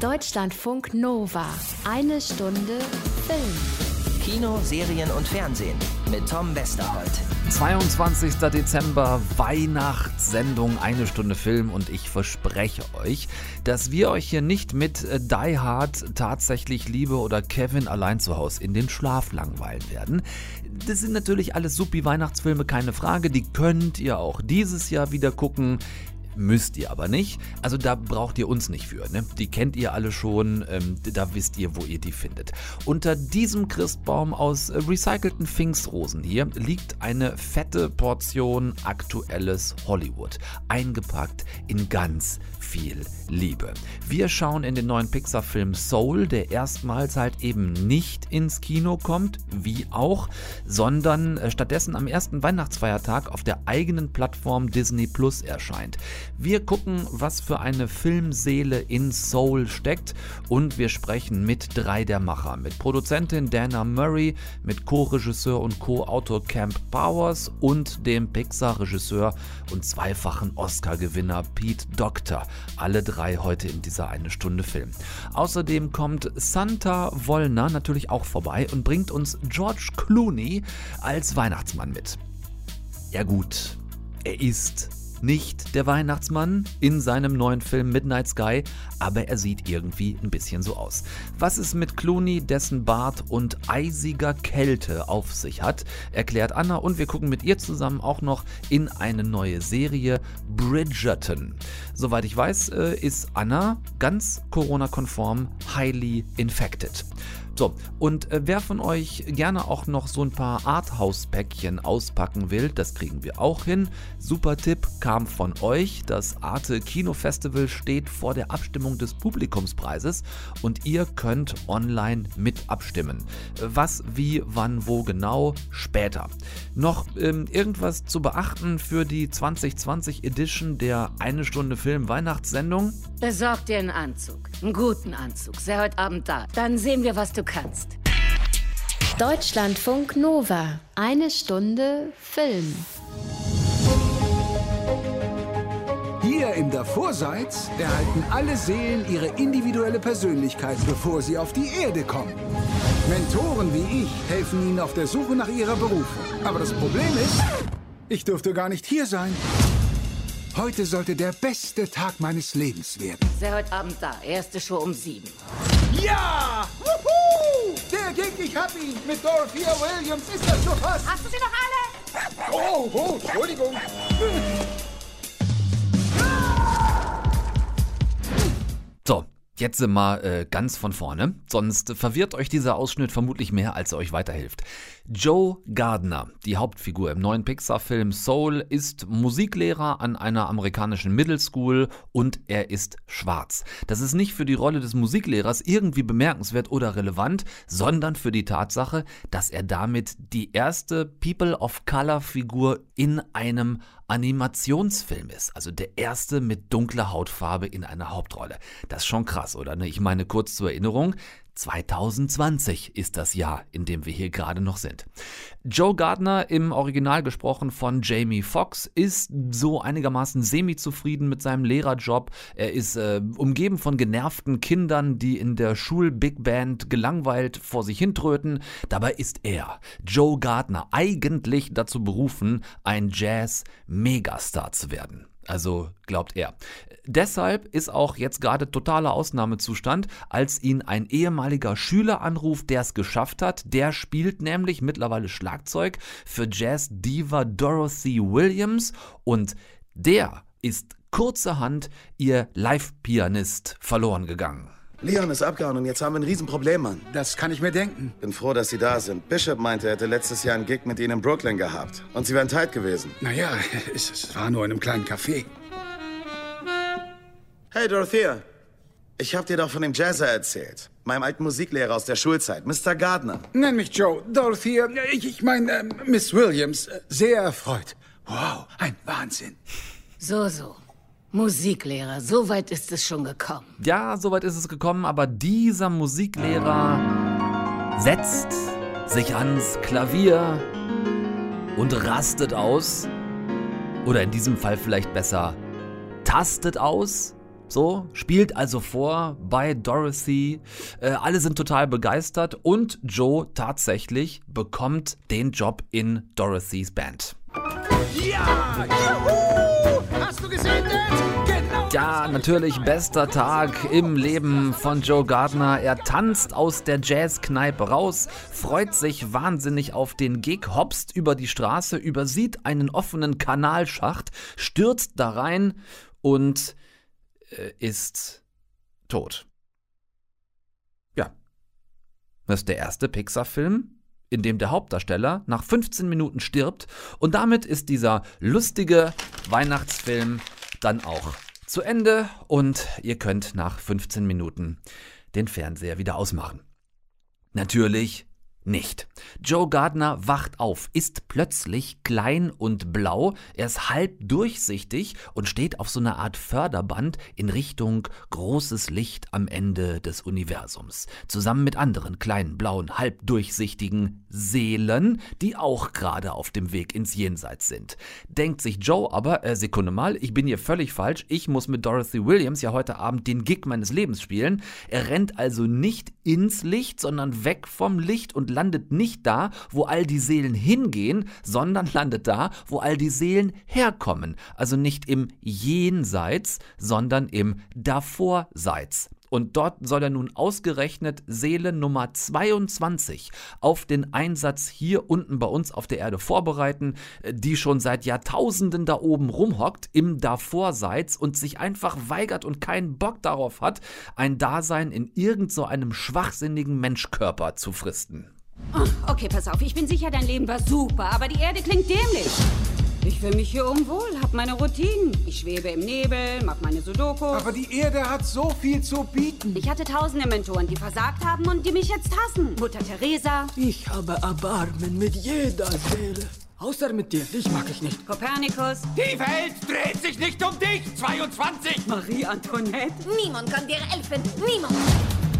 Deutschlandfunk Nova. Eine Stunde Film. Kino, Serien und Fernsehen mit Tom Westerholt. 22. Dezember, Weihnachtssendung, eine Stunde Film und ich verspreche euch, dass wir euch hier nicht mit äh, Die Hard, tatsächlich Liebe oder Kevin allein zu Hause in den Schlaf langweilen werden. Das sind natürlich alles supi Weihnachtsfilme, keine Frage, die könnt ihr auch dieses Jahr wieder gucken. Müsst ihr aber nicht. Also da braucht ihr uns nicht für. Ne? Die kennt ihr alle schon. Ähm, da wisst ihr, wo ihr die findet. Unter diesem Christbaum aus recycelten Pfingstrosen hier liegt eine fette Portion aktuelles Hollywood. Eingepackt in ganz viel Liebe. Wir schauen in den neuen Pixar-Film Soul, der erstmals halt eben nicht ins Kino kommt, wie auch, sondern äh, stattdessen am ersten Weihnachtsfeiertag auf der eigenen Plattform Disney Plus erscheint. Wir gucken, was für eine Filmseele in Soul steckt und wir sprechen mit drei der Macher, mit Produzentin Dana Murray, mit Co-Regisseur und Co-Autor Camp Powers und dem Pixar-Regisseur und zweifachen Oscar-Gewinner Pete Doctor. Alle drei heute in dieser eine Stunde Film. Außerdem kommt Santa Wollner natürlich auch vorbei und bringt uns George Clooney als Weihnachtsmann mit. Ja gut, er ist nicht der Weihnachtsmann in seinem neuen Film Midnight Sky, aber er sieht irgendwie ein bisschen so aus. Was es mit Clooney, dessen Bart und eisiger Kälte auf sich hat, erklärt Anna und wir gucken mit ihr zusammen auch noch in eine neue Serie Bridgerton. Soweit ich weiß, äh, ist Anna ganz Corona-konform highly infected. So, und äh, wer von euch gerne auch noch so ein paar Arthouse-Päckchen auspacken will, das kriegen wir auch hin. Super Tipp kam von euch. Das Arte Kino Festival steht vor der Abstimmung des Publikumspreises und ihr könnt online mit abstimmen. Was, wie, wann, wo genau, später. Noch ähm, irgendwas zu beachten für die 2020 Edition der Eine Stunde Film Weihnachtssendung? Besorg dir einen Anzug. Einen guten Anzug. Sei heute Abend da. Dann sehen wir, was du kannst. Deutschlandfunk Nova. Eine Stunde Film. Hier im Davorseits erhalten alle Seelen ihre individuelle Persönlichkeit, bevor sie auf die Erde kommen. Mentoren wie ich helfen ihnen auf der Suche nach ihrer Berufung. Aber das Problem ist, ich durfte gar nicht hier sein. Heute sollte der beste Tag meines Lebens werden. Sei heute Abend da. Erste Show um sieben. Ja! Der Gig, ich hab ihn! Mit Dorothea Williams ist das so fast! Hast du sie noch alle? Oh, oh, Entschuldigung! So, jetzt sind wir äh, ganz von vorne, sonst verwirrt euch dieser Ausschnitt vermutlich mehr, als er euch weiterhilft. Joe Gardner, die Hauptfigur im neuen Pixar-Film Soul, ist Musiklehrer an einer amerikanischen Middle School und er ist schwarz. Das ist nicht für die Rolle des Musiklehrers irgendwie bemerkenswert oder relevant, sondern für die Tatsache, dass er damit die erste People of Color-Figur in einem Animationsfilm ist. Also der erste mit dunkler Hautfarbe in einer Hauptrolle. Das ist schon krass, oder? ne? Ich meine, kurz zur Erinnerung, 2020 ist das Jahr, in dem wir hier gerade noch sind. Joe Gardner, im Original gesprochen von Jamie Foxx, ist so einigermaßen semi-zufrieden mit seinem Lehrerjob. Er ist äh, umgeben von genervten Kindern, die in der Schul-Big Band gelangweilt vor sich hintröten. Dabei ist er, Joe Gardner, eigentlich dazu berufen, ein Jazz-Megastar zu werden. Also glaubt er. Deshalb ist auch jetzt gerade totaler Ausnahmezustand, als ihn ein ehemaliger Schüler anruft, der es geschafft hat. Der spielt nämlich mittlerweile Schlagzeug für Jazz-Diva Dorothy Williams und der ist kurzerhand ihr Live-Pianist verloren gegangen. Leon ist abgehauen und jetzt haben wir ein Riesenproblem, Mann. Das kann ich mir denken. Bin froh, dass Sie da sind. Bishop meinte, er hätte letztes Jahr einen Gig mit Ihnen in Brooklyn gehabt. Und Sie wären tight gewesen. Naja, es, es war nur in einem kleinen Café. Hey, Dorothea. Ich hab dir doch von dem Jazzer erzählt. Meinem alten Musiklehrer aus der Schulzeit, Mr. Gardner. Nenn mich Joe. Dorothea, ich, ich meine äh, Miss Williams. Äh, Sehr erfreut. Wow, ein Wahnsinn. So, so. Musiklehrer, so weit ist es schon gekommen. Ja, soweit ist es gekommen, aber dieser Musiklehrer setzt sich ans Klavier und rastet aus. Oder in diesem Fall vielleicht besser tastet aus So, spielt also vor bei Dorothy. Äh, alle sind total begeistert und Joe tatsächlich bekommt den Job in Dorothys Band. Ja! Juhu! Hast du gesehen, Dad? Genau. Ja, natürlich bester Tag im Leben von Joe Gardner. Er tanzt aus der Jazzkneipe raus, freut sich wahnsinnig auf den Gig, hopst über die Straße, übersieht einen offenen Kanalschacht, stürzt da rein und ist tot. Ja. Das ist der erste Pixar-Film, in dem der Hauptdarsteller nach 15 Minuten stirbt und damit ist dieser lustige Weihnachtsfilm dann auch zu Ende und ihr könnt nach 15 Minuten den Fernseher wieder ausmachen. Natürlich nicht. Joe Gardner wacht auf, ist plötzlich klein und blau, er ist halb durchsichtig und steht auf so einer Art Förderband in Richtung großes Licht am Ende des Universums, zusammen mit anderen kleinen blauen, halb durchsichtigen Seelen, die auch gerade auf dem Weg ins Jenseits sind. Denkt sich Joe aber, äh, Sekunde mal, ich bin hier völlig falsch, ich muss mit Dorothy Williams ja heute Abend den Gig meines Lebens spielen. Er rennt also nicht ins Licht, sondern weg vom Licht und landet nicht da, wo all die Seelen hingehen, sondern landet da, wo all die Seelen herkommen. Also nicht im Jenseits, sondern im Davorseits. Und dort soll er nun ausgerechnet Seele Nummer 22 auf den Einsatz hier unten bei uns auf der Erde vorbereiten, die schon seit Jahrtausenden da oben rumhockt im Davorseits und sich einfach weigert und keinen Bock darauf hat, ein Dasein in irgend so einem schwachsinnigen Menschkörper zu fristen. Oh, okay, pass auf, ich bin sicher, dein Leben war super, aber die Erde klingt dämlich. Ich fühle mich hier unwohl, hab meine Routinen. Ich schwebe im Nebel, mach meine Sudoku. Aber die Erde hat so viel zu bieten. Ich hatte tausende Mentoren, die versagt haben und die mich jetzt hassen. Mutter Teresa, Ich habe Erbarmen mit jeder Seele. Außer mit dir, dich mag ich nicht. Kopernikus, Die Welt dreht sich nicht um dich, 22! Marie Antoinette. Niemand kann dir helfen. Niemand.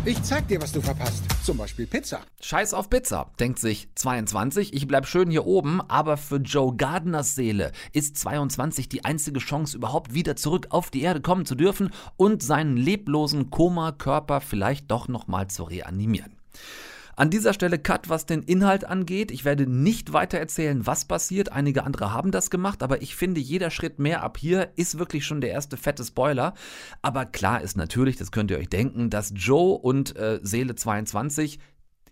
Ich zeig dir, was du verpasst. Zum Beispiel Pizza. Scheiß auf Pizza, denkt sich 22, ich bleib schön hier oben, aber für Joe Gardners Seele ist 22 die einzige Chance, überhaupt wieder zurück auf die Erde kommen zu dürfen und seinen leblosen Koma-Körper vielleicht doch nochmal zu reanimieren. An dieser Stelle Cut, was den Inhalt angeht. Ich werde nicht weiter erzählen, was passiert. Einige andere haben das gemacht, aber ich finde, jeder Schritt mehr ab hier ist wirklich schon der erste fette Spoiler. Aber klar ist natürlich, das könnt ihr euch denken, dass Joe und äh, Seele 22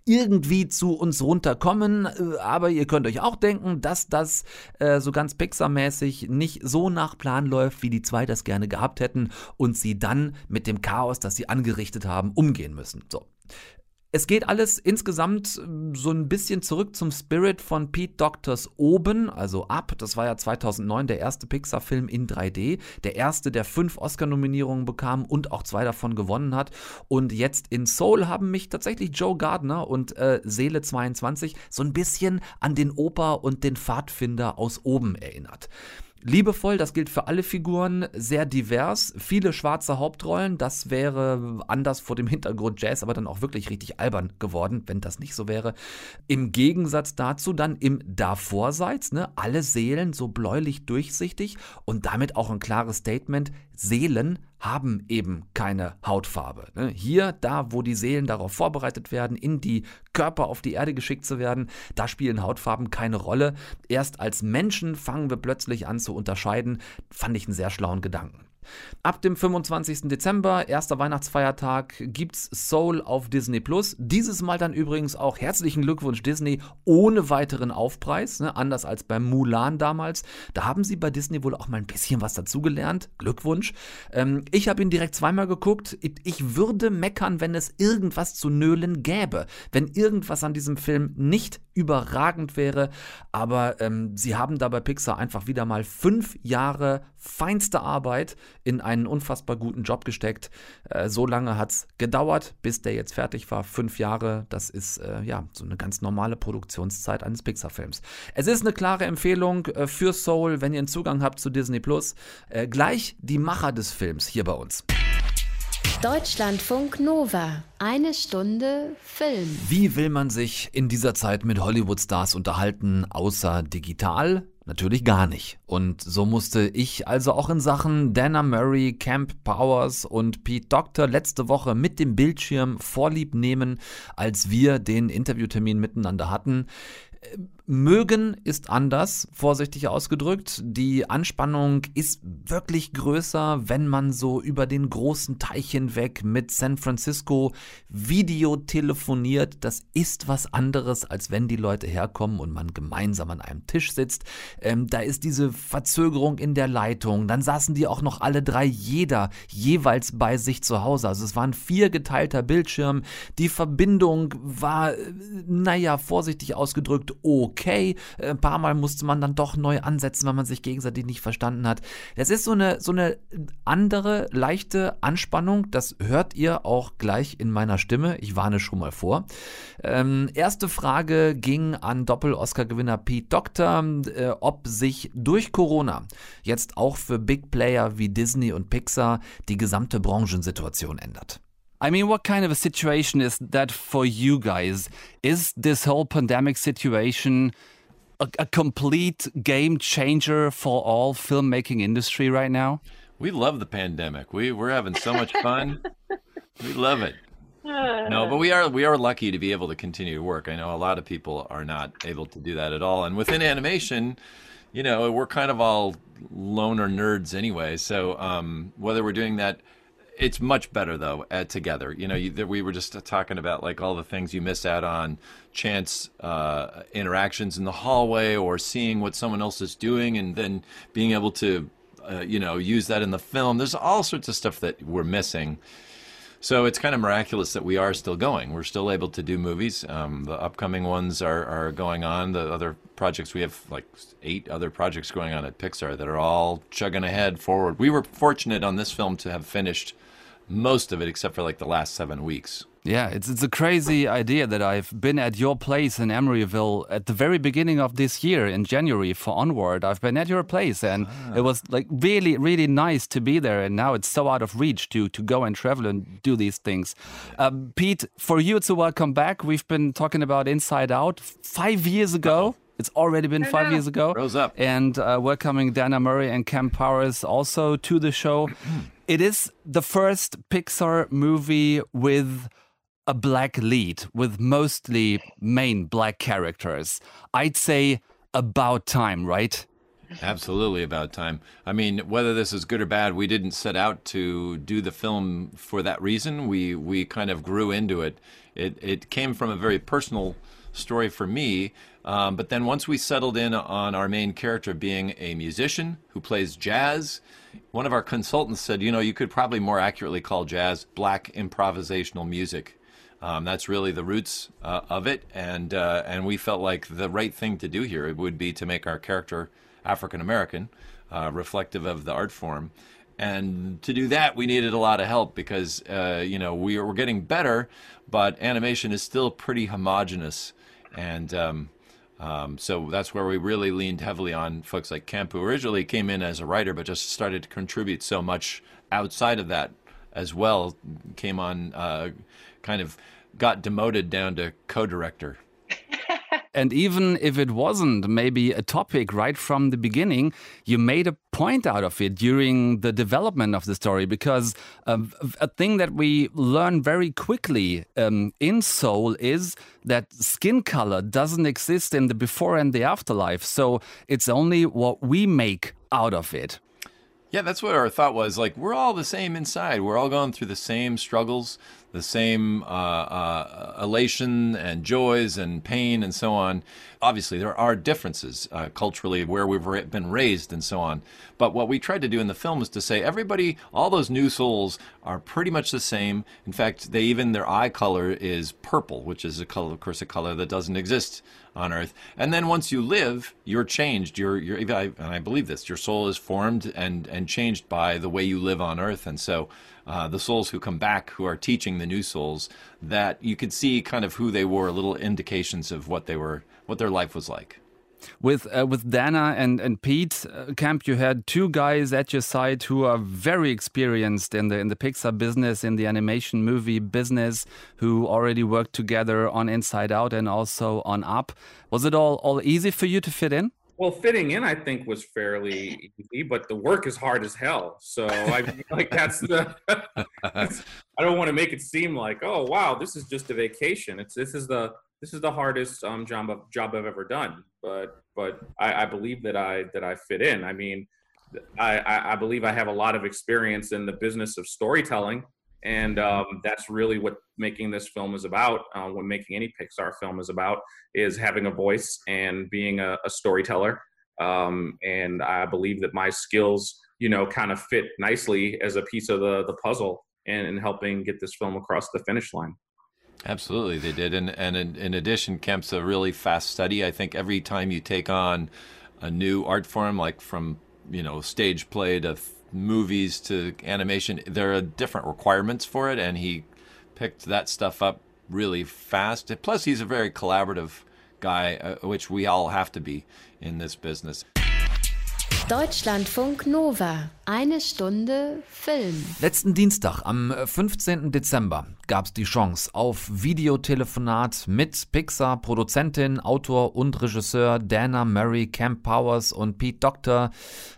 irgendwie zu uns runterkommen, äh, aber ihr könnt euch auch denken, dass das äh, so ganz Pixar-mäßig nicht so nach Plan läuft, wie die zwei das gerne gehabt hätten und sie dann mit dem Chaos, das sie angerichtet haben, umgehen müssen. So. Es geht alles insgesamt ähm, so ein bisschen zurück zum Spirit von Pete Doctors Oben, also Up. Das war ja 2009 der erste Pixar-Film in 3D. Der erste, der fünf Oscar-Nominierungen bekam und auch zwei davon gewonnen hat. Und jetzt in Soul haben mich tatsächlich Joe Gardner und äh, Seele 22 so ein bisschen an den Oper und den Pfadfinder aus Oben erinnert. Liebevoll, das gilt für alle Figuren, sehr divers, viele schwarze Hauptrollen, das wäre anders vor dem Hintergrund Jazz, aber dann auch wirklich richtig albern geworden, wenn das nicht so wäre. Im Gegensatz dazu dann im Davorseits, ne, alle Seelen so bläulich durchsichtig und damit auch ein klares Statement, Seelen haben eben keine Hautfarbe. Ne? Hier, da, wo die Seelen darauf vorbereitet werden, in die Körper auf die Erde geschickt zu werden, da spielen Hautfarben keine Rolle. Erst als Menschen fangen wir plötzlich an zu unterscheiden, fand ich einen sehr schlauen Gedanken. Ab dem 25. Dezember, erster Weihnachtsfeiertag, gibt's Soul auf Disney Plus. Dieses Mal dann übrigens auch herzlichen Glückwunsch Disney ohne weiteren Aufpreis, ne? anders als beim Mulan damals. Da haben sie bei Disney wohl auch mal ein bisschen was dazugelernt. Glückwunsch. Ähm, ich habe ihn direkt zweimal geguckt. Ich würde meckern, wenn es irgendwas zu nölen gäbe, wenn irgendwas an diesem Film nicht überragend wäre. Aber ähm, sie haben da bei Pixar einfach wieder mal fünf Jahre feinste Arbeit in einen unfassbar guten Job gesteckt. Äh, so lange hat es gedauert, bis der jetzt fertig war. Fünf Jahre, das ist äh, ja so eine ganz normale Produktionszeit eines Pixar-Films. Es ist eine klare Empfehlung äh, für Soul, wenn ihr einen Zugang habt zu Disney Plus. Äh, gleich die Macher des Films hier bei uns. Deutschlandfunk Nova. Eine Stunde Film. Wie will man sich in dieser Zeit mit Hollywood-Stars unterhalten, außer digital? Natürlich gar nicht. Und so musste ich also auch in Sachen Dana Murray, Camp Powers und Pete Doctor letzte Woche mit dem Bildschirm vorlieb nehmen, als wir den Interviewtermin miteinander hatten. Mögen ist anders, vorsichtig ausgedrückt. Die Anspannung ist wirklich größer, wenn man so über den großen Teich hinweg mit San Francisco Video telefoniert. Das ist was anderes, als wenn die Leute herkommen und man gemeinsam an einem Tisch sitzt. Ähm, da ist diese Verzögerung in der Leitung. Dann saßen die auch noch alle drei, jeder jeweils bei sich zu Hause. Also es waren vier geteilter Bildschirm. Die Verbindung war, äh, naja, vorsichtig ausgedrückt, okay okay. Äh, ein paar Mal musste man dann doch neu ansetzen, weil man sich gegenseitig nicht verstanden hat. Das ist so eine, so eine andere, leichte Anspannung. Das hört ihr auch gleich in meiner Stimme. Ich warne schon mal vor. Ähm, erste Frage ging an Doppel-Oscar-Gewinner Pete Doctor, äh, ob sich durch Corona jetzt auch für Big Player wie Disney und Pixar die gesamte Branchensituation ändert. I mean, what kind of a situation is that for you guys? Is this whole pandemic situation a, a complete game changer for all filmmaking industry right now? We love the pandemic. We we're having so much fun. we love it. No, but we are we are lucky to be able to continue to work. I know a lot of people are not able to do that at all. And within animation, you know, we're kind of all loner nerds anyway. So um, whether we're doing that it's much better though together. You know, you, we were just talking about like all the things you miss out on, chance uh, interactions in the hallway, or seeing what someone else is doing, and then being able to, uh, you know, use that in the film. There's all sorts of stuff that we're missing. So it's kind of miraculous that we are still going. We're still able to do movies. Um, the upcoming ones are, are going on. The other projects, we have like eight other projects going on at Pixar that are all chugging ahead forward. We were fortunate on this film to have finished most of it except for like the last seven weeks. Yeah, it's it's a crazy idea that I've been at your place in Emeryville at the very beginning of this year in January for Onward. I've been at your place and ah. it was like really really nice to be there. And now it's so out of reach to to go and travel and do these things. Um, Pete, for you it's a welcome back. We've been talking about Inside Out five years ago. It's already been five years ago. Rose up. And uh, welcoming Dana Murray and Cam Powers also to the show. it is the first Pixar movie with a black lead, with mostly main black characters. I'd say about time, right? Absolutely about time. I mean, whether this is good or bad, we didn't set out to do the film for that reason. We we kind of grew into it. It it came from a very personal story for me. Um, but then once we settled in on our main character being a musician who plays jazz, one of our consultants said, you know, you could probably more accurately call jazz black improvisational music. Um, that's really the roots uh, of it, and uh, and we felt like the right thing to do here would be to make our character African American, uh, reflective of the art form. And to do that, we needed a lot of help because uh, you know we were getting better, but animation is still pretty homogenous and um, um, so that's where we really leaned heavily on folks like Kemp, who originally came in as a writer, but just started to contribute so much outside of that as well. Came on, uh, kind of got demoted down to co-director and even if it wasn't maybe a topic right from the beginning, you made a point out of it during the development of the story because um, a thing that we learn very quickly um, in Soul is that skin color doesn't exist in the before and the afterlife. So it's only what we make out of it. Yeah, that's what our thought was. Like, we're all the same inside. We're all going through the same struggles, the same uh, uh, elation and joys and pain and so on. Obviously, there are differences uh, culturally where we've been raised and so on. But what we tried to do in the film is to say everybody, all those new souls are pretty much the same. In fact, they even their eye color is purple, which is a color, of course, a color that doesn't exist on earth. And then once you live, you're changed. You're, you're and I believe this. Your soul is formed and and changed by the way you live on earth. And so, uh, the souls who come back, who are teaching the new souls, that you could see kind of who they were, little indications of what they were, what their life was like. With uh, with Dana and and Pete uh, Camp, you had two guys at your side who are very experienced in the in the Pixar business, in the animation movie business, who already worked together on Inside Out and also on Up. Was it all all easy for you to fit in? Well, fitting in, I think, was fairly easy, but the work is hard as hell. So I like that's the. I don't want to make it seem like, oh wow, this is just a vacation. It's this is the this is the hardest um, job job I've ever done. But but I, I believe that I that I fit in. I mean, I, I believe I have a lot of experience in the business of storytelling, and um, that's really what making this film is about. Uh, what making any Pixar film is about is having a voice and being a, a storyteller. Um, and I believe that my skills, you know, kind of fit nicely as a piece of the the puzzle in, in helping get this film across the finish line. Absolutely, they did. And and in, in addition, Kemp's a really fast study. I think every time you take on a new art form, like from you know stage play to movies to animation, there are different requirements for it, and he picked that stuff up really fast. Plus, he's a very collaborative guy, uh, which we all have to be in this business. Deutschlandfunk Nova. Eine Stunde Film. Letzten Dienstag, am 15. Dezember, gab es die Chance auf Videotelefonat mit Pixar-Produzentin, Autor und Regisseur Dana Murray, Camp Powers und Pete Doctor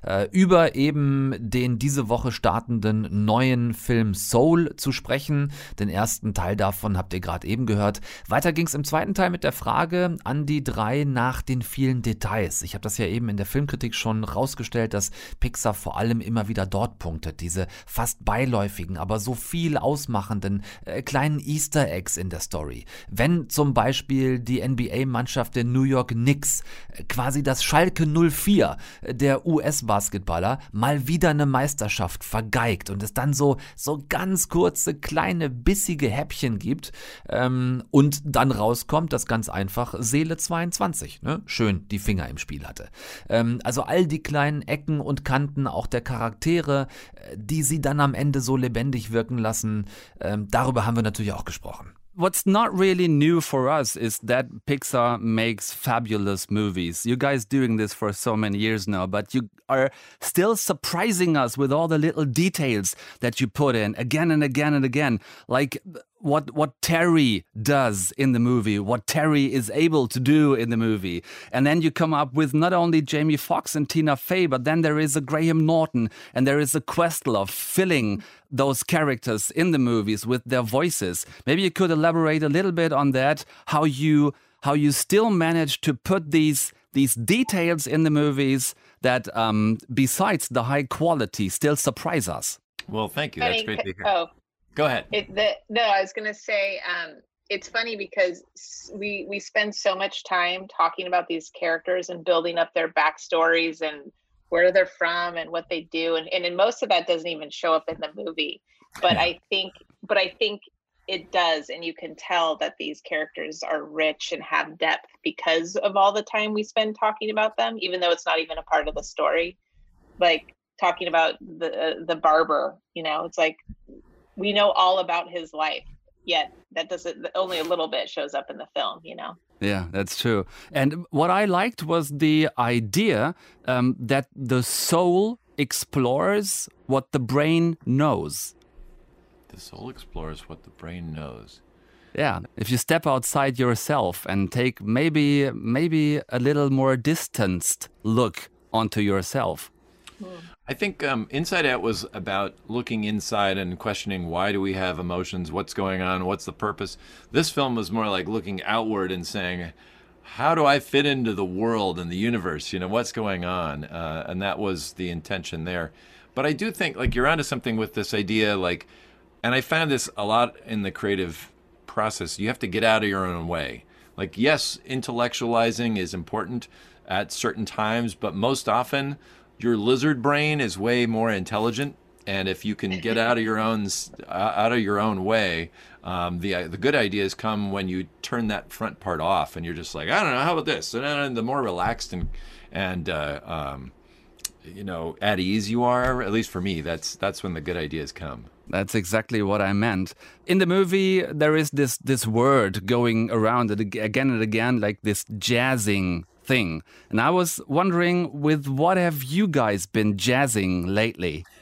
äh, über eben den diese Woche startenden neuen Film Soul zu sprechen. Den ersten Teil davon habt ihr gerade eben gehört. Weiter ging es im zweiten Teil mit der Frage an die drei nach den vielen Details. Ich habe das ja eben in der Filmkritik schon rausgestellt, dass Pixar vor allem immer wieder dort punktet. Diese fast beiläufigen, aber so viel ausmachenden äh, kleinen Easter Eggs in der Story. Wenn zum Beispiel die NBA-Mannschaft der New York Knicks, äh, quasi das Schalke 04 äh, der US-Basketballer, mal wieder eine Meisterschaft vergeigt und es dann so, so ganz kurze, kleine, bissige Häppchen gibt ähm, und dann rauskommt, dass ganz einfach Seele 22 ne, schön die Finger im Spiel hatte. Ähm, also all die kleinen Ecken und Kanten, auch der Charaktere, äh, die sie dann am Ende so lebendig wirken lassen, ähm, darüber haben wir natürlich auch gesprochen. What's not really new for us is that Pixar makes fabulous movies. You guys doing this for so many years now, but you are still surprising us with all the little details that you put in again and again and again. Like what what Terry does in the movie, what Terry is able to do in the movie. And then you come up with not only Jamie Foxx and Tina Fey, but then there is a Graham Norton and there is a Questlove filling those characters in the movies with their voices. Maybe you could elaborate a little bit on that, how you how you still manage to put these these details in the movies that um, besides the high quality still surprise us. Well, thank you. That's great to hear. Oh, Go ahead. It, the, no, I was going to say um, it's funny because we we spend so much time talking about these characters and building up their backstories and where they're from and what they do, and and, and most of that doesn't even show up in the movie. But I think, but I think it does, and you can tell that these characters are rich and have depth because of all the time we spend talking about them, even though it's not even a part of the story. Like talking about the the barber, you know, it's like we know all about his life yet that doesn't only a little bit shows up in the film you know? Yeah that's true. And what i liked was the idea um, that the soul explores what the brain knows. The soul explores what the brain knows. Yeah if you step outside yourself and take maybe maybe a little more distanced look onto yourself I think um, Inside Out was about looking inside and questioning why do we have emotions, what's going on, what's the purpose. This film was more like looking outward and saying, how do I fit into the world and the universe? You know, what's going on? Uh, and that was the intention there. But I do think, like, you're onto something with this idea, like, and I found this a lot in the creative process. You have to get out of your own way. Like, yes, intellectualizing is important at certain times, but most often, your lizard brain is way more intelligent and if you can get out of your own out of your own way um, the the good ideas come when you turn that front part off and you're just like I don't know how about this and then the more relaxed and and uh, um, you know at ease you are at least for me that's that's when the good ideas come that's exactly what I meant. In the movie, there is this this word going around again and again, like this jazzing thing. And I was wondering, with what have you guys been jazzing lately?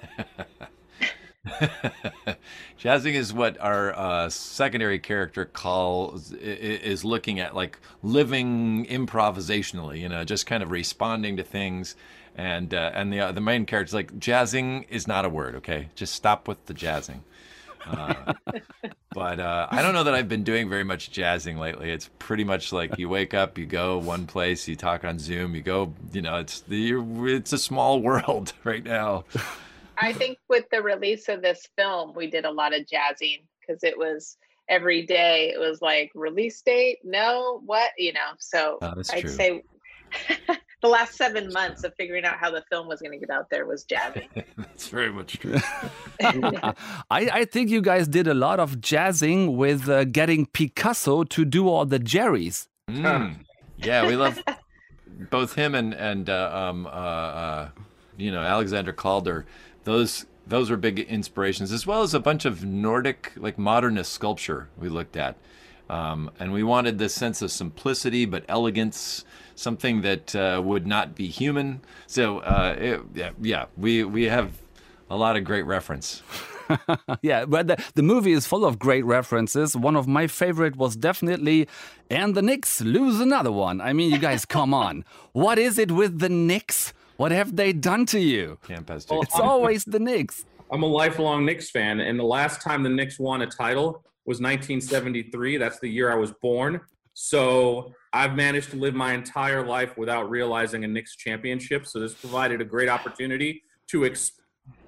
Jazzing is what our uh, secondary character calls is looking at like living improvisationally, you know, just kind of responding to things. And uh, and the uh, the main character is like jazzing is not a word, okay? Just stop with the jazzing. Uh, but uh, I don't know that I've been doing very much jazzing lately. It's pretty much like you wake up, you go one place, you talk on Zoom, you go, you know, it's the it's a small world right now. I think with the release of this film, we did a lot of jazzing because it was every day. It was like release date, no, what, you know. So oh, I'd true. say the last seven months of figuring out how the film was going to get out there was jazzing. That's very much true. I, I think you guys did a lot of jazzing with uh, getting Picasso to do all the Jerry's. Mm. Yeah, we love both him and and uh, um, uh, uh, you know Alexander Calder. Those those were big inspirations, as well as a bunch of Nordic like modernist sculpture we looked at, um, and we wanted this sense of simplicity but elegance, something that uh, would not be human. So uh, it, yeah, yeah, we we have a lot of great reference. yeah, but the, the movie is full of great references. One of my favorite was definitely, and the Knicks lose another one. I mean, you guys, come on. What is it with the Knicks? What have they done to you? Campus. It's always the Knicks. I'm a lifelong Knicks fan, and the last time the Knicks won a title was 1973. That's the year I was born. So I've managed to live my entire life without realizing a Knicks championship. So this provided a great opportunity to ex-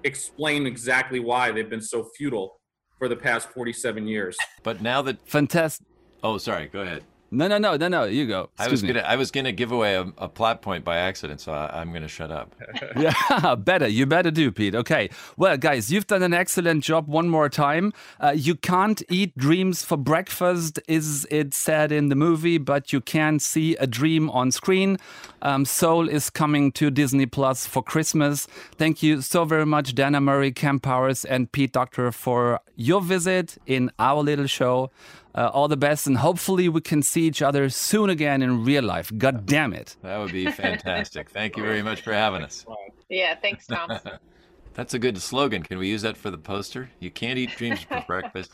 explain exactly why they've been so futile for the past 47 years. But now that fantastic. Oh, sorry. Go ahead. No, no, no, no, no. You go. I was me. gonna I was gonna give away a, a plot point by accident, so I, I'm gonna shut up. yeah, better. You better do, Pete. Okay. Well, guys, you've done an excellent job one more time. Uh, you can't eat dreams for breakfast, is it said in the movie, but you can see a dream on screen. Um, Soul is coming to Disney Plus for Christmas. Thank you so very much, Dana Murray, Cam Powers, and Pete Doctor for your visit in our little show. Uh, all the best, and hopefully we can see each other soon again in real life. God damn it. That would be fantastic. Thank you very much for having us. Yeah, thanks, Tom. That's a good slogan. Can we use that for the poster? You can't eat dreams for breakfast,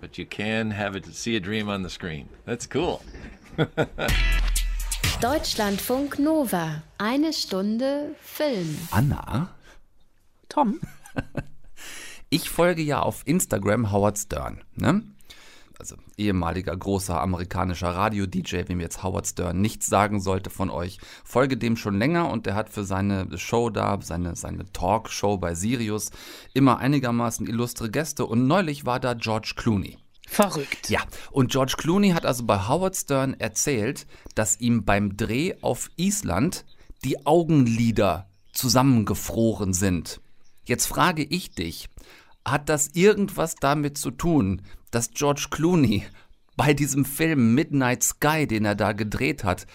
but you can have it see a dream on the screen. That's cool. Deutschlandfunk Nova. Eine Stunde Film. Anna? Tom? Ich folge ja auf Instagram Howard Stern, ne? Also ehemaliger großer amerikanischer Radio-DJ, wem jetzt Howard Stern nichts sagen sollte von euch, folge dem schon länger und er hat für seine Show da, seine, seine Talkshow bei Sirius immer einigermaßen illustre Gäste und neulich war da George Clooney. Verrückt. Ja, und George Clooney hat also bei Howard Stern erzählt, dass ihm beim Dreh auf Island die Augenlider zusammengefroren sind. Jetzt frage ich dich, hat das irgendwas damit zu tun, dass George Clooney bei diesem Film Midnight Sky, den er da gedreht hat,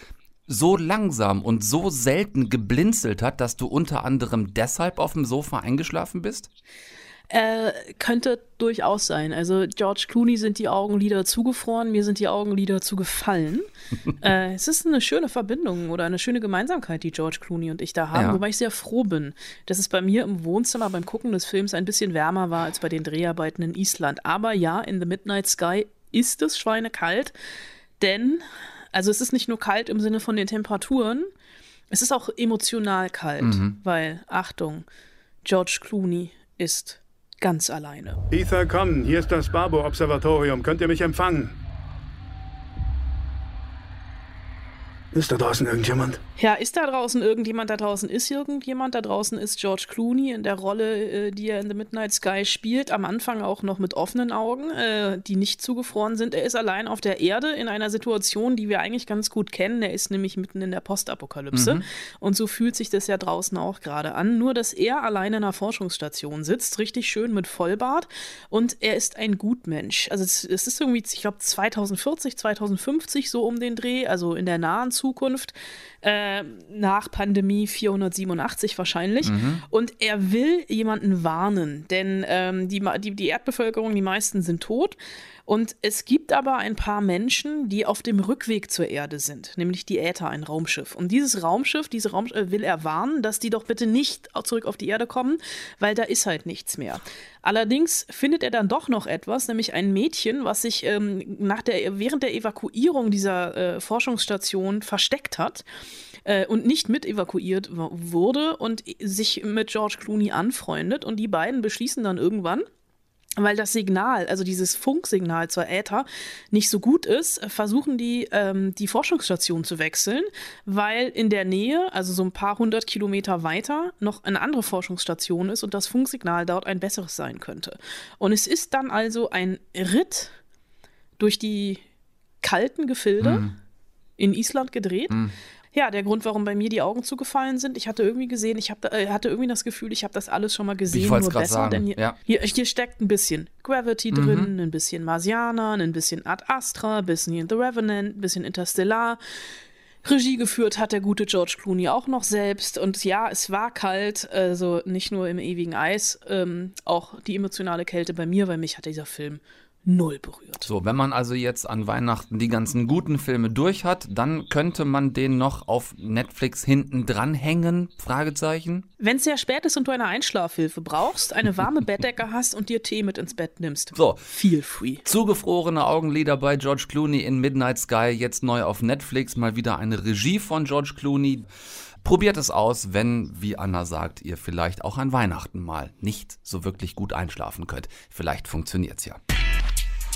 so langsam und so selten geblinzelt hat, dass du unter anderem deshalb auf dem Sofa eingeschlafen bist? Äh, könnte durchaus sein. Also George Clooney sind die Augenlider zugefroren, mir sind die Augenlider zugefallen. äh, es ist eine schöne Verbindung oder eine schöne Gemeinsamkeit, die George Clooney und ich da haben, Ja. wobei ich sehr froh bin, dass es bei mir im Wohnzimmer beim Gucken des Films ein bisschen wärmer war als bei den Dreharbeiten in Island. Aber ja, in The Midnight Sky ist es schweinekalt, denn, also es ist nicht nur kalt im Sinne von den Temperaturen, es ist auch emotional kalt, Mhm. weil, Achtung, George Clooney ist ganz alleine. Ether, komm, hier ist das Barbo-Observatorium. Könnt ihr mich empfangen? Ist da draußen irgendjemand? Ja, ist da draußen irgendjemand? Da draußen ist irgendjemand. Da draußen ist George Clooney in der Rolle, äh, die er in The Midnight Sky spielt. Am Anfang auch noch mit offenen Augen, äh, die nicht zugefroren sind. Er ist allein auf der Erde in einer Situation, die wir eigentlich ganz gut kennen. Er ist nämlich mitten in der Postapokalypse. Mhm. Und so fühlt sich das ja draußen auch gerade an. Nur, dass er allein in einer Forschungsstation sitzt, richtig schön mit Vollbart. Und er ist ein Gutmensch. Also es, es ist irgendwie, ich glaube, 2040, 2050 so um den Dreh, also in der nahen Zukunft, Zukunft äh, nach Pandemie 487 wahrscheinlich. Mhm. Und er will jemanden warnen, denn ähm, die, die, die Erdbevölkerung, die meisten sind tot. Und es gibt aber ein paar Menschen, die auf dem Rückweg zur Erde sind, nämlich die Äther, ein Raumschiff. Und dieses Raumschiff, diese Raum äh, will er warnen, dass die doch bitte nicht zurück auf die Erde kommen, weil da ist halt nichts mehr. Allerdings findet er dann doch noch etwas, nämlich ein Mädchen, was sich ähm, nach der, während der Evakuierung dieser äh, Forschungsstation versteckt hat äh, und nicht mit evakuiert wurde und sich mit George Clooney anfreundet. Und die beiden beschließen dann irgendwann, weil das Signal, also dieses Funksignal zur Äther, nicht so gut ist, versuchen die, ähm, die Forschungsstation zu wechseln, weil in der Nähe, also so ein paar hundert Kilometer weiter, noch eine andere Forschungsstation ist und das Funksignal dort ein besseres sein könnte. Und es ist dann also ein Ritt durch die kalten Gefilde Mhm. in Island gedreht. Mhm. Ja, der Grund, warum bei mir die Augen zugefallen sind, ich hatte irgendwie gesehen, ich hab, äh, hatte irgendwie das Gefühl, ich habe das alles schon mal gesehen, wollt's nur besser. sagen, Denn hier, ja. hier, hier steckt ein bisschen Gravity Mhm. drin, ein bisschen Marsianer, ein bisschen Ad Astra, ein bisschen The Revenant, ein bisschen Interstellar. Regie geführt hat der gute George Clooney auch noch selbst. Und ja, es war kalt, also nicht nur im ewigen Eis, ähm, auch die emotionale Kälte bei mir, weil mich hat dieser Film null berührt. So, wenn man also jetzt an Weihnachten die ganzen guten Filme durch hat, dann könnte man den noch auf Netflix hinten dranhängen? Fragezeichen. Wenn es sehr spät ist und du eine Einschlafhilfe brauchst, eine warme Bettdecke hast und dir Tee mit ins Bett nimmst, So. feel free. Zugefrorene Augenlider bei George Clooney in Midnight Sky, jetzt neu auf Netflix, mal wieder eine Regie von George Clooney. Probiert es aus, wenn, wie Anna sagt, ihr vielleicht auch an Weihnachten mal nicht so wirklich gut einschlafen könnt. Vielleicht funktioniert's ja.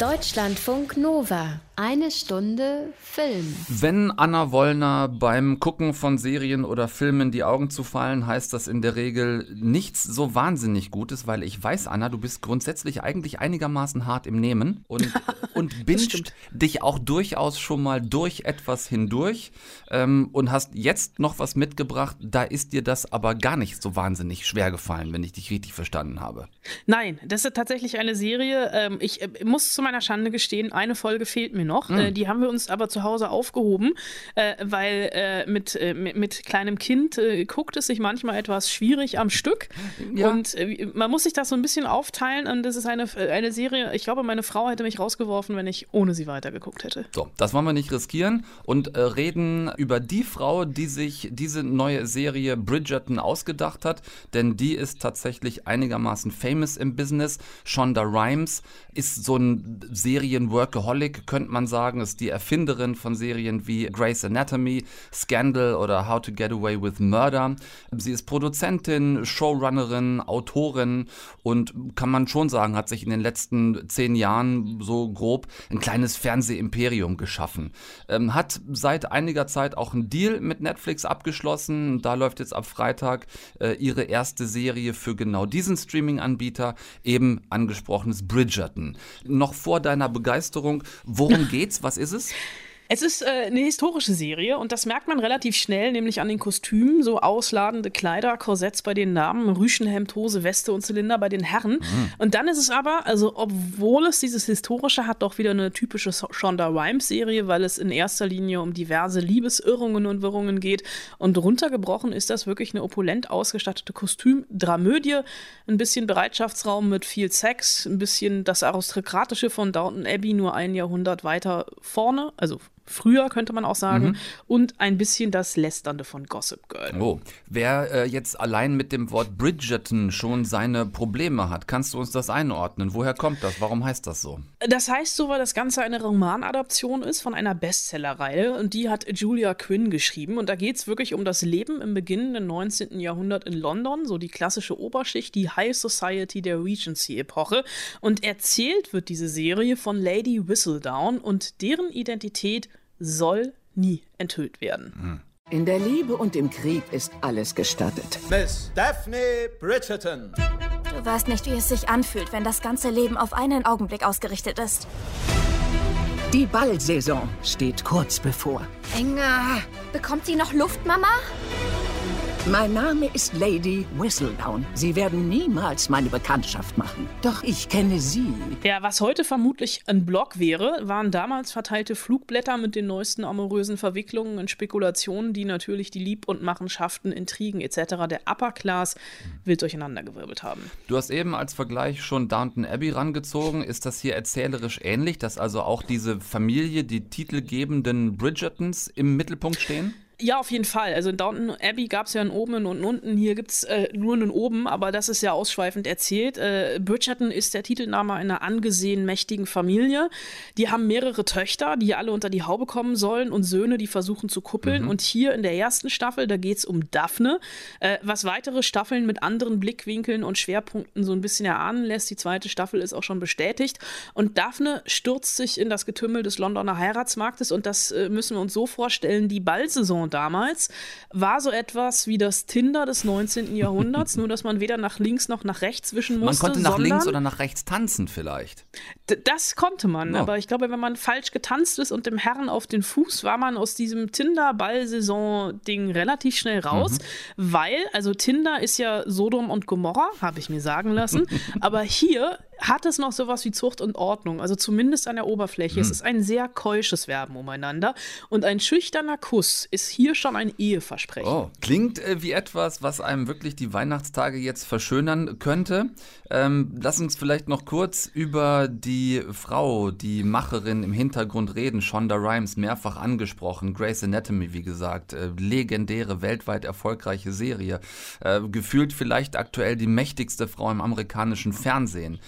Deutschlandfunk Nova. Eine Stunde Film. Wenn Anna Wollner beim Gucken von Serien oder Filmen die Augen zufallen, heißt das in der Regel nichts so wahnsinnig Gutes, weil ich weiß, Anna, du bist grundsätzlich eigentlich einigermaßen hart im Nehmen und, und bingst dich auch durchaus schon mal durch etwas hindurch ähm, und hast jetzt noch was mitgebracht. Da ist dir das aber gar nicht so wahnsinnig schwer gefallen, wenn ich dich richtig verstanden habe. Nein, das ist tatsächlich eine Serie. Ähm, ich äh, muss zu meiner Schande gestehen, eine Folge fehlt mir noch. Mm. Äh, die haben wir uns aber zu Hause aufgehoben, äh, weil äh, mit, äh, mit, mit kleinem Kind äh, guckt es sich manchmal etwas schwierig am Stück. Ja. Und äh, man muss sich das so ein bisschen aufteilen. Und das ist eine, eine Serie, ich glaube, meine Frau hätte mich rausgeworfen, wenn ich ohne sie weitergeguckt hätte. So, das wollen wir nicht riskieren und reden über die Frau, die sich diese neue Serie Bridgerton ausgedacht hat, denn die ist tatsächlich einigermaßen famous im Business. Shonda Rhimes ist so ein Serien-Workaholic, könnte man sagen, ist die Erfinderin von Serien wie Grey's Anatomy, Scandal oder How to Get Away with Murder. Sie ist Produzentin, Showrunnerin, Autorin und kann man schon sagen, hat sich in den letzten zehn Jahren so grob ein kleines Fernsehimperium geschaffen. Ähm, hat seit einiger Zeit auch einen Deal mit Netflix abgeschlossen. Da läuft jetzt ab Freitag äh, ihre erste Serie für genau diesen Streaming-Anbieter, eben angesprochenes Bridgerton. Noch vor deiner Begeisterung, worum geht's? Was ist es? Es ist äh, eine historische Serie und das merkt man relativ schnell, nämlich an den Kostümen, so ausladende Kleider, Korsetts bei den Damen, Rüschenhemd, Hose, Weste und Zylinder bei den Herren. Und dann ist es aber, also obwohl es dieses historische hat, doch wieder eine typische Shonda Rhimes Serie, weil es in erster Linie um diverse Liebesirrungen und Wirrungen geht. Und runtergebrochen ist das wirklich eine opulent ausgestattete Kostümdramödie, ein bisschen Bereitschaftsraum mit viel Sex, ein bisschen das Aristokratische von Downton Abbey nur ein Jahrhundert weiter vorne, also früher könnte man auch sagen, Mhm. und ein bisschen das Lästernde von Gossip Girl. Oh, wer äh, jetzt allein mit dem Wort Bridgerton schon seine Probleme hat, kannst du uns das einordnen? Woher kommt das? Warum heißt das so? Das heißt so, weil das Ganze eine Romanadaption ist von einer Bestsellerreihe und die hat Julia Quinn geschrieben und da geht es wirklich um das Leben im beginnenden 19. Jahrhundert in London, so die klassische Oberschicht, die High Society der Regency-Epoche und erzählt wird diese Serie von Lady Whistledown und deren Identität soll nie enthüllt werden. In der Liebe und im Krieg ist alles gestattet. Miss Daphne Bridgerton. Du weißt nicht, wie es sich anfühlt, wenn das ganze Leben auf einen Augenblick ausgerichtet ist. Die Ballsaison steht kurz bevor. Inga, bekommt sie noch Luft, Mama? Mein Name ist Lady Whistledown. Sie werden niemals meine Bekanntschaft machen. Doch ich kenne Sie. Ja, was heute vermutlich ein Blog wäre, waren damals verteilte Flugblätter mit den neuesten amorösen Verwicklungen und Spekulationen, die natürlich die Lieb- und Machenschaften, Intrigen etc. der Upper Class wild durcheinandergewirbelt haben. Du hast eben als Vergleich schon Downton Abbey rangezogen. Ist das hier erzählerisch ähnlich, dass also auch diese Familie, die titelgebenden Bridgertons im Mittelpunkt stehen? Ja, auf jeden Fall. Also in Downton Abbey gab es ja einen oben und einen unten. Hier gibt es äh, nur einen oben, aber das ist ja ausschweifend erzählt. Äh, Bridgerton ist der Titelname einer angesehen mächtigen Familie. Die haben mehrere Töchter, die alle unter die Haube kommen sollen und Söhne, die versuchen zu kuppeln. Mhm. Und hier in der ersten Staffel, da geht es um Daphne, äh, was weitere Staffeln mit anderen Blickwinkeln und Schwerpunkten so ein bisschen erahnen lässt. Die zweite Staffel ist auch schon bestätigt. Und Daphne stürzt sich in das Getümmel des Londoner Heiratsmarktes und das äh, müssen wir uns so vorstellen, die Ballsaison damals war so etwas wie das Tinder des 19. Jahrhunderts, nur dass man weder nach links noch nach rechts wischen Man musste. konnte nach links oder nach rechts tanzen vielleicht. Das konnte man, Ja. aber ich glaube, wenn man falsch getanzt ist und dem Herren auf den Fuß, war man aus diesem Tinder-Ball-Saison-Ding relativ schnell raus, weil, also Tinder ist ja Sodom und Gomorra, habe ich mir sagen lassen, aber hier hat es noch sowas wie Zucht und Ordnung, also zumindest an der Oberfläche. Es Mhm. ist ein sehr keusches Werben umeinander und ein schüchterner Kuss ist hier schon ein Eheversprechen. Oh, klingt äh, wie etwas, was einem wirklich die Weihnachtstage jetzt verschönern könnte. Ähm, lass uns vielleicht noch kurz über die Frau, die Macherin im Hintergrund reden. Shonda Rhimes, mehrfach angesprochen. Grey's Anatomy, wie gesagt. Äh, legendäre, weltweit erfolgreiche Serie. Äh, gefühlt vielleicht aktuell die mächtigste Frau im amerikanischen Fernsehen.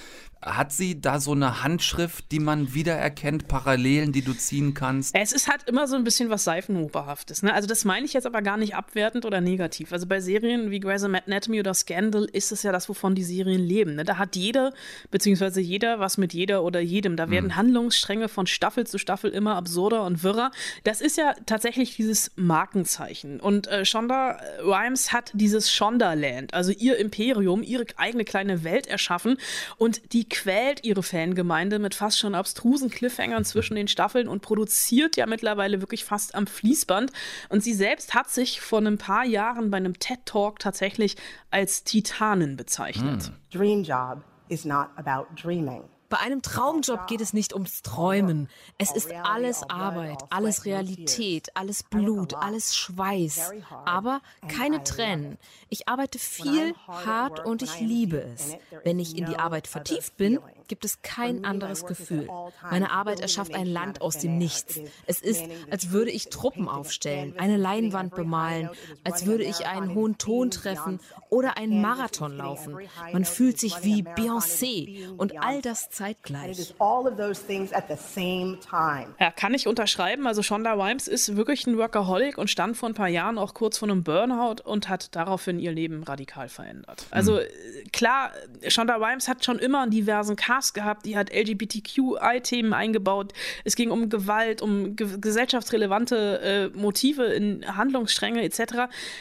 Hat sie da so eine Handschrift, die man wiedererkennt, Parallelen, die du ziehen kannst? Es ist halt immer so ein bisschen was Seifenoperhaftes. Ne? Also das meine ich jetzt aber gar nicht abwertend oder negativ. Also bei Serien wie Grey's Anatomy oder Scandal ist es ja das, wovon die Serien leben. Ne? Da hat jeder, beziehungsweise jeder, was mit jeder oder jedem. Da werden Handlungsstränge von Staffel zu Staffel immer absurder und wirrer. Das ist ja tatsächlich dieses Markenzeichen. Und äh, Shonda Rhimes hat dieses Shondaland, also ihr Imperium, ihre eigene kleine Welt erschaffen und die quält ihre Fangemeinde mit fast schon abstrusen Cliffhangern zwischen den Staffeln und produziert ja mittlerweile wirklich fast am Fließband. Und sie selbst hat sich vor ein paar Jahren bei einem TED Talk tatsächlich als Titanin bezeichnet. Dream job is not about dreaming. Bei einem Traumjob geht es nicht ums Träumen. Es ist alles Arbeit, alles Realität, alles Blut, alles Schweiß. Aber keine Tränen. Ich arbeite viel, hart und ich liebe es. Wenn ich in die Arbeit vertieft bin, gibt es kein anderes Gefühl. Meine Arbeit erschafft ein Land aus dem Nichts. Es ist, als würde ich Truppen aufstellen, eine Leinwand bemalen, als würde ich einen hohen Ton treffen oder einen Marathon laufen. Man fühlt sich wie Beyoncé und all das zeitgleich. All of those things at the same time. Ja, kann ich unterschreiben. Also Shonda Rhimes ist wirklich ein Workaholic und stand vor ein paar Jahren auch kurz vor einem Burnout und hat daraufhin ihr Leben radikal verändert. Also äh, klar, Shonda Rhimes hat schon immer einen diversen Cast gehabt, die hat LGBTQI-Themen eingebaut. Es ging um Gewalt, um ge gesellschaftsrelevante äh, Motive in Handlungsstränge etc.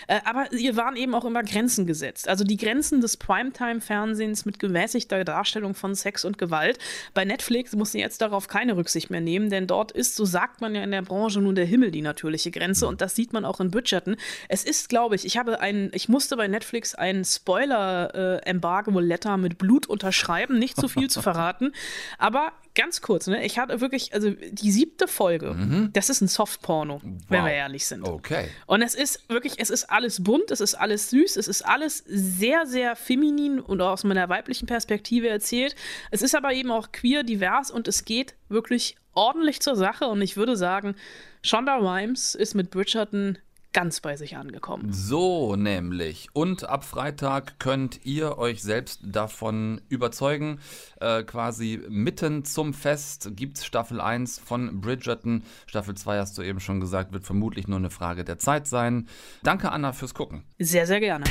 Äh, aber ihr waren eben auch immer Grenzen gesetzt. Also die Grenzen des Primetime-Fernsehens mit gemäßigter Darstellung von Sex und Gewalt. Bei Netflix muss sie jetzt darauf keine Rücksicht mehr nehmen, denn dort ist, so sagt man ja in der Branche, nun der Himmel die natürliche Grenze und das sieht man auch in Bridgerton. Es ist, glaube ich, ich habe ein, ich musste bei Netflix ein Spoiler-Embargo-Letter mit Blut unterschreiben, nicht zu viel zu verraten, aber ganz kurz, ne, ich hatte wirklich, also die siebte Folge, das ist ein Softporno, wenn Wow. wir ehrlich sind. Okay. Und es ist wirklich, es ist alles bunt, es ist alles süß, es ist alles sehr, sehr feminin und aus meiner weiblichen Perspektive erzählt. Es ist aber eben auch queer, divers und es geht wirklich ordentlich zur Sache. Und ich würde sagen, Shonda Rhimes ist mit Bridgerton ganz bei sich angekommen. So nämlich. Und ab Freitag könnt ihr euch selbst davon überzeugen. Äh, quasi mitten zum Fest gibt es Staffel 1 von Bridgerton. Staffel 2 hast du eben schon gesagt, wird vermutlich nur eine Frage der Zeit sein. Danke, Anna, fürs Gucken. Sehr, sehr gerne.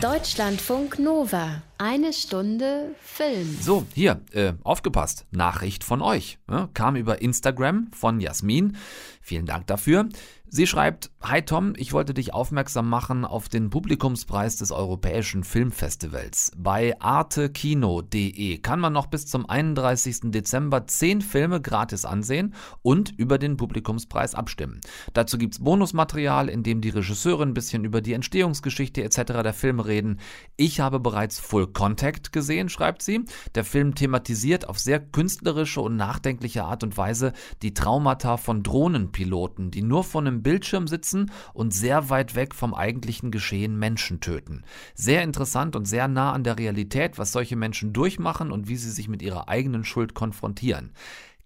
Deutschlandfunk Nova. Eine Stunde Film. So, hier, äh, aufgepasst. Nachricht von euch. Ja, kam über Instagram von Jasmin. Vielen Dank dafür. Sie schreibt, Hi Tom, ich wollte dich aufmerksam machen auf den Publikumspreis des Europäischen Filmfestivals. Bei artekino.de kann man noch bis zum 31. Dezember 10 Filme gratis ansehen und über den Publikumspreis abstimmen. Dazu gibt's Bonusmaterial, in dem die Regisseure ein bisschen über die Entstehungsgeschichte etc. der Filme reden. Ich habe bereits Full Contact gesehen, schreibt sie. Der Film thematisiert auf sehr künstlerische und nachdenkliche Art und Weise die Traumata von Drohnenpiloten, die nur von einem Bildschirm sitzen und sehr weit weg vom eigentlichen Geschehen Menschen töten. Sehr interessant und sehr nah an der Realität, was solche Menschen durchmachen und wie sie sich mit ihrer eigenen Schuld konfrontieren.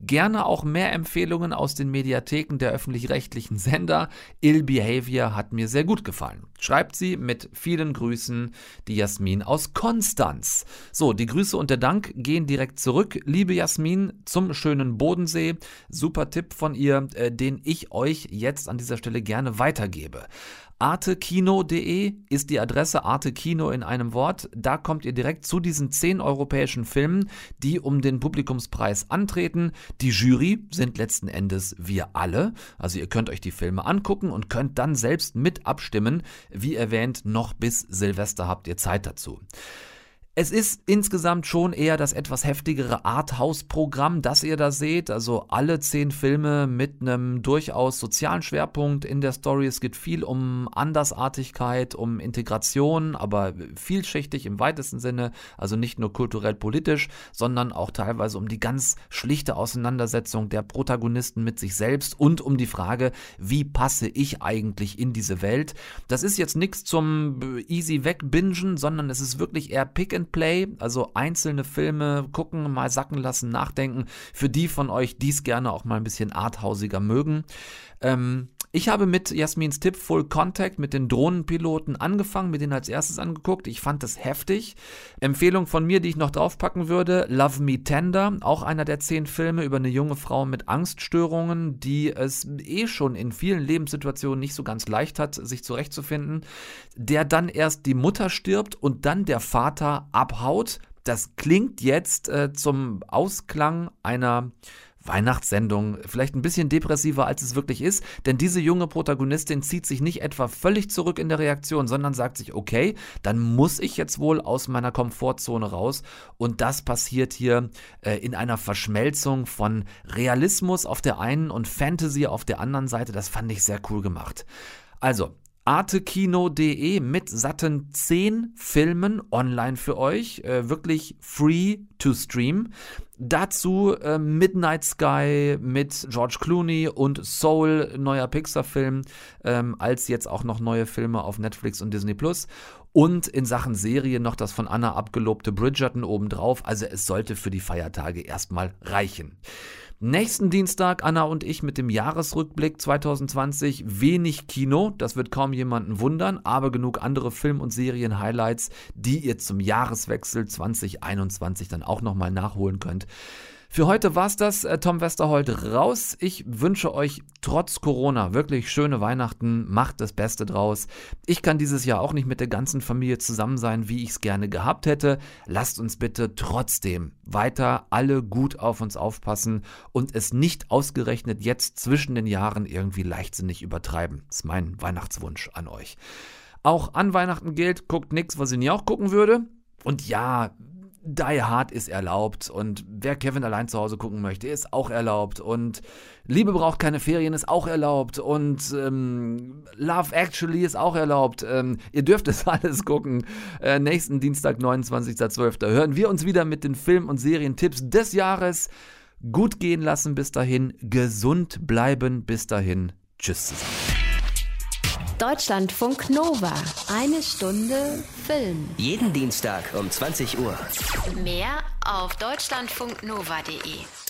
Gerne auch mehr Empfehlungen aus den Mediatheken der öffentlich-rechtlichen Sender. Ill Behavior hat mir sehr gut gefallen. Schreibt sie mit vielen Grüßen, die Jasmin aus Konstanz. So, die Grüße und der Dank gehen direkt zurück. Liebe Jasmin, zum schönen Bodensee. Super Tipp von ihr, äh, den ich euch jetzt an dieser Stelle gerne weitergebe. Artekino.de ist die Adresse Artekino in einem Wort. Da kommt ihr direkt zu diesen zehn europäischen Filmen, die um den Publikumspreis antreten. Die Jury sind letzten Endes wir alle. Also ihr könnt euch die Filme angucken und könnt dann selbst mit abstimmen. Wie erwähnt, noch bis Silvester habt ihr Zeit dazu. Es ist insgesamt schon eher das etwas heftigere Arthouse-Programm, das ihr da seht. Also alle zehn Filme mit einem durchaus sozialen Schwerpunkt in der Story. Es geht viel um Andersartigkeit, um Integration, aber vielschichtig im weitesten Sinne. Also nicht nur kulturell-politisch, sondern auch teilweise um die ganz schlichte Auseinandersetzung der Protagonisten mit sich selbst und um die Frage, wie passe ich eigentlich in diese Welt. Das ist jetzt nichts zum easy wegbingen, sondern es ist wirklich eher Pick and Play, also einzelne Filme gucken, mal sacken lassen, nachdenken. Für die von euch, die es gerne auch mal ein bisschen arthausiger mögen. Ähm, ich habe mit Jasmins Tipp Full Contact mit den Drohnenpiloten angefangen, mit denen als erstes angeguckt. Ich fand das heftig. Empfehlung von mir, die ich noch draufpacken würde, Love Me Tender, auch einer der zehn Filme über eine junge Frau mit Angststörungen, die es eh schon in vielen Lebenssituationen nicht so ganz leicht hat, sich zurechtzufinden, der dann erst die Mutter stirbt und dann der Vater abhaut. Das klingt jetzt äh, zum Ausklang einer Weihnachtssendung vielleicht ein bisschen depressiver, als es wirklich ist, denn diese junge Protagonistin zieht sich nicht etwa völlig zurück in der Reaktion, sondern sagt sich, okay, dann muss ich jetzt wohl aus meiner Komfortzone raus und das passiert hier äh, in einer Verschmelzung von Realismus auf der einen und Fantasy auf der anderen Seite, das fand ich sehr cool gemacht. Also, artekino.de mit satten 10 Filmen online für euch, äh, wirklich free to stream. Dazu äh, Midnight Sky mit George Clooney und Soul, neuer Pixar-Film, ähm, als jetzt auch noch neue Filme auf Netflix und Disney Plus. Und in Sachen Serie noch das von Anna abgelobte Bridgerton obendrauf. Also es sollte für die Feiertage erstmal reichen. Nächsten Dienstag Anna und ich mit dem Jahresrückblick 2020. Wenig Kino, das wird kaum jemanden wundern, aber genug andere Film- und Serien-Highlights, die ihr zum Jahreswechsel 2021 dann auch nochmal nachholen könnt. Für heute war's das. Äh, Tom Westerholt raus. Ich wünsche euch trotz Corona wirklich schöne Weihnachten. Macht das Beste draus. Ich kann dieses Jahr auch nicht mit der ganzen Familie zusammen sein, wie ich es gerne gehabt hätte. Lasst uns bitte trotzdem weiter alle gut auf uns aufpassen und es nicht ausgerechnet jetzt zwischen den Jahren irgendwie leichtsinnig übertreiben. Das ist mein Weihnachtswunsch an euch. Auch an Weihnachten gilt, guckt nichts, was ich nie auch gucken würde. Und ja, die Hard ist erlaubt und wer Kevin allein zu Hause gucken möchte, ist auch erlaubt und Liebe braucht keine Ferien ist auch erlaubt und ähm, Love Actually ist auch erlaubt. Ähm, ihr dürft es alles gucken. Äh, nächsten Dienstag, 29.12. hören wir uns wieder mit den Film- und Serientipps des Jahres. Gut gehen lassen bis dahin, gesund bleiben bis dahin. Tschüss zusammen. Deutschlandfunk Nova. Eine Stunde Film. Jeden Dienstag um 20 Uhr. Mehr auf deutschlandfunknova.de.